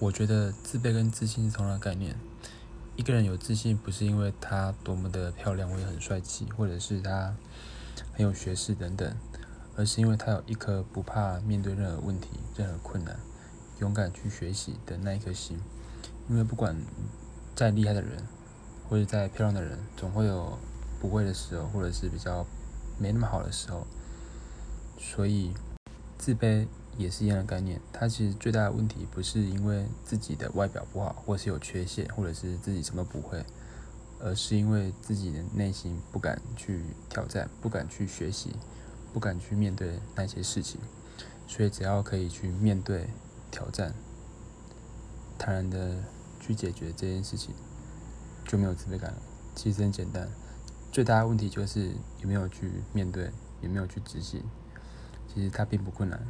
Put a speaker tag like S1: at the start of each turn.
S1: 我觉得自卑跟自信是同样的概念。一个人有自信，不是因为他多么的漂亮或者很帅气，或者是他很有学识等等，而是因为他有一颗不怕面对任何问题、任何困难，勇敢去学习的那一颗心。因为不管再厉害的人，或者再漂亮的人，总会有不会的时候，或者是比较没那么好的时候。所以，自卑。也是一样的概念，它其实最大的问题不是因为自己的外表不好，或是有缺陷，或者是自己什么不会，而是因为自己的内心不敢去挑战，不敢去学习，不敢去面对那些事情。所以只要可以去面对挑战，坦然的去解决这件事情，就没有自卑感了。其实很简单，最大的问题就是有没有去面对，有没有去执行。其实它并不困难。